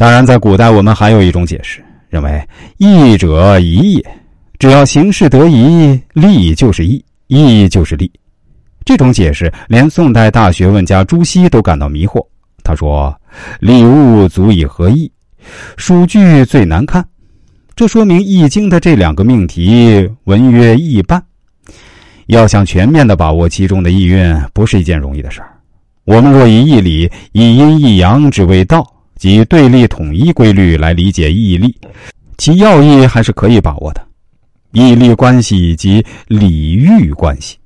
当然，在古代我们还有一种解释，认为义者宜也，只要行事得宜，利就是义，义就是利。这种解释连宋代大学问家朱熹都感到迷惑。他说：“利物足以合义，数句最难看。”这说明《易经》的这两个命题文约一般，要想全面的把握其中的意蕴，不是一件容易的事儿。我们若以义理以阴以阳之为道，即对立统一规律来理解义利，其要义还是可以把握的。义利关系及礼遇关系，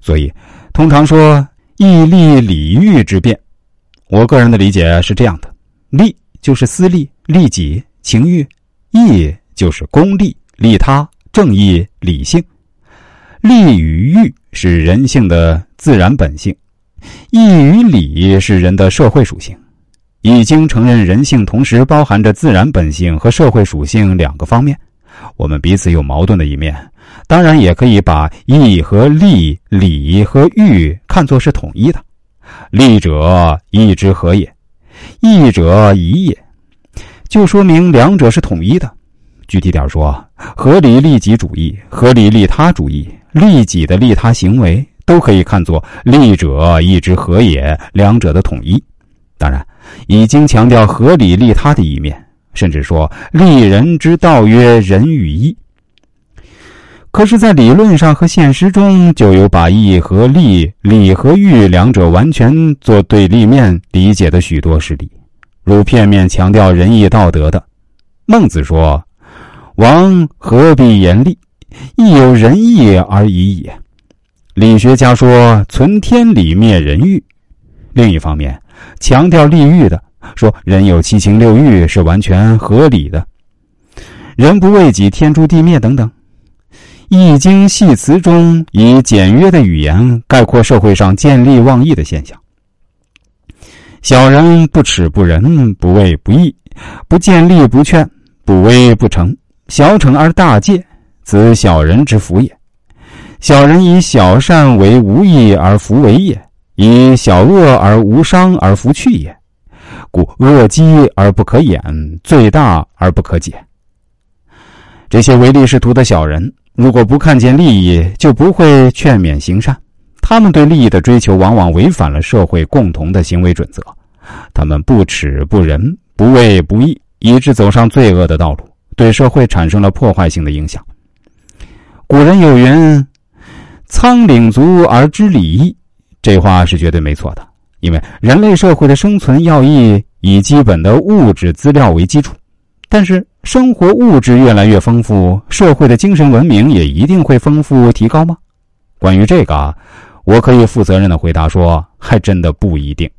所以通常说义利礼遇之变。我个人的理解是这样的：利就是私利、利己、情欲；义就是公利、利他、正义、理性。利与欲是人性的自然本性，义与礼是人的社会属性。已经承认人性同时包含着自然本性和社会属性两个方面，我们彼此有矛盾的一面，当然也可以把义和利、礼和欲看作是统一的。利者义之和也，义者宜也，就说明两者是统一的。具体点说，合理利己主义、合理利他主义、利己的利他行为，都可以看作利者义之和也，两者的统一。当然，已经强调合理利他的一面，甚至说利人之道曰仁与义。可是，在理论上和现实中，就有把义和利、礼和欲两者完全做对立面理解的许多事例，如片面强调仁义道德的。孟子说：“王何必言利？亦有仁义而已也。”理学家说：“存天理，灭人欲。”另一方面，强调利欲的说：“人有七情六欲是完全合理的，人不为己，天诛地灭等等。”《易经》系辞中以简约的语言概括社会上见利忘义的现象：小人不耻不仁，不畏不义，不见利不劝，不威不成，小惩而大戒，此小人之福也。小人以小善为无益而弗为也，以小恶而无伤而弗去也。故恶积而不可掩，罪大而不可解。这些唯利是图的小人。如果不看见利益，就不会劝勉行善。他们对利益的追求，往往违反了社会共同的行为准则。他们不耻不仁，不畏不义，以致走上罪恶的道路，对社会产生了破坏性的影响。古人有云：“仓廪足而知礼义。”这话是绝对没错的，因为人类社会的生存要义以基本的物质资料为基础。但是，生活物质越来越丰富，社会的精神文明也一定会丰富提高吗？关于这个，我可以负责任的回答说，还真的不一定。